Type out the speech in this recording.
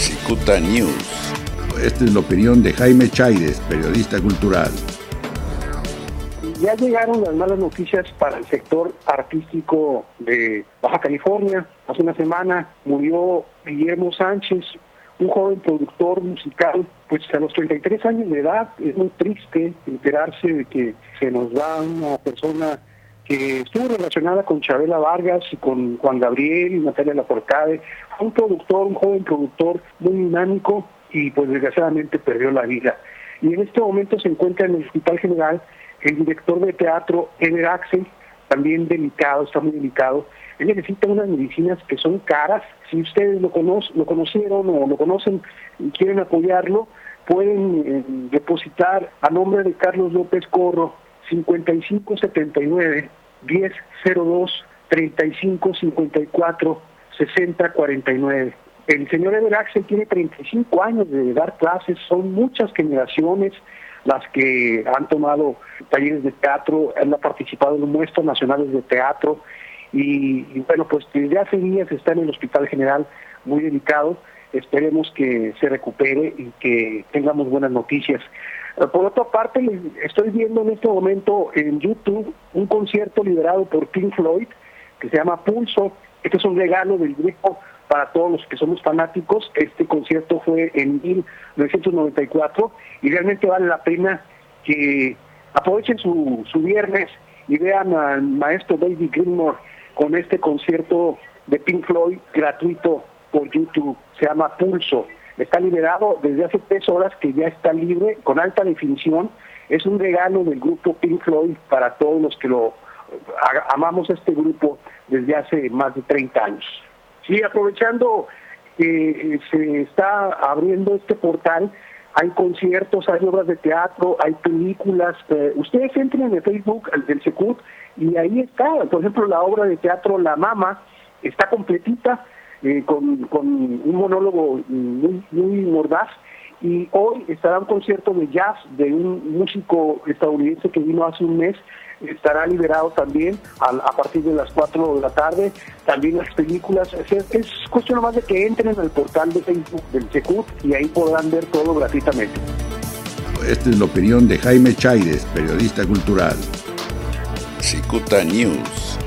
Cicuta News. Esta es la opinión de Jaime Chaires, periodista cultural. Ya llegaron las malas noticias para el sector artístico de Baja California. Hace una semana murió Guillermo Sánchez, un joven productor musical, pues a los 33 años de edad. Es muy triste enterarse de que se nos da una persona que estuvo relacionada con Chabela Vargas y con Juan Gabriel y Natalia Laforcade. Fue un productor, un joven productor muy dinámico y pues desgraciadamente perdió la vida. Y en este momento se encuentra en el Hospital General el director de teatro Eder Axel, también delicado, está muy delicado. Él necesita unas medicinas que son caras. Si ustedes lo, conocen, lo conocieron o lo conocen y quieren apoyarlo, pueden eh, depositar a nombre de Carlos López Corro 5579 1002 3554 6049. El señor Eder Axel tiene 35 años de dar clases, son muchas generaciones las que han tomado talleres de teatro, él ha participado en muestras nacionales de teatro y, bueno, pues desde hace días está en el Hospital General muy delicado, esperemos que se recupere y que tengamos buenas noticias. Eh, por otra parte, estoy viendo en este momento en YouTube un concierto liderado por Pink Floyd que se llama Pulso. Este es un regalo del grupo para todos los que somos fanáticos. Este concierto fue en 1994 y realmente vale la pena que aprovechen su, su viernes y vean al maestro David Gilmour con este concierto de Pink Floyd gratuito por YouTube. Se llama Pulso. Está liberado desde hace tres horas que ya está libre, con alta definición. Es un regalo del grupo Pink Floyd para todos los que lo amamos este grupo desde hace más de 30 años. Sí, aprovechando que eh, se está abriendo este portal, hay conciertos, hay obras de teatro, hay películas. Eh, ustedes entren en el Facebook del Secut y ahí está, por ejemplo, la obra de teatro La Mama está completita eh, con, con, un monólogo muy, muy mordaz y hoy estará un concierto de jazz de un músico estadounidense que vino hace un mes, estará liberado también a, partir de las 4 de la tarde, también las películas, es, cuestión más de que entren al portal de Facebook del Secut y ahí podrán ver todo gratuitamente. Esta es la opinión de Jaime Chaires, periodista cultural. Cicuta News.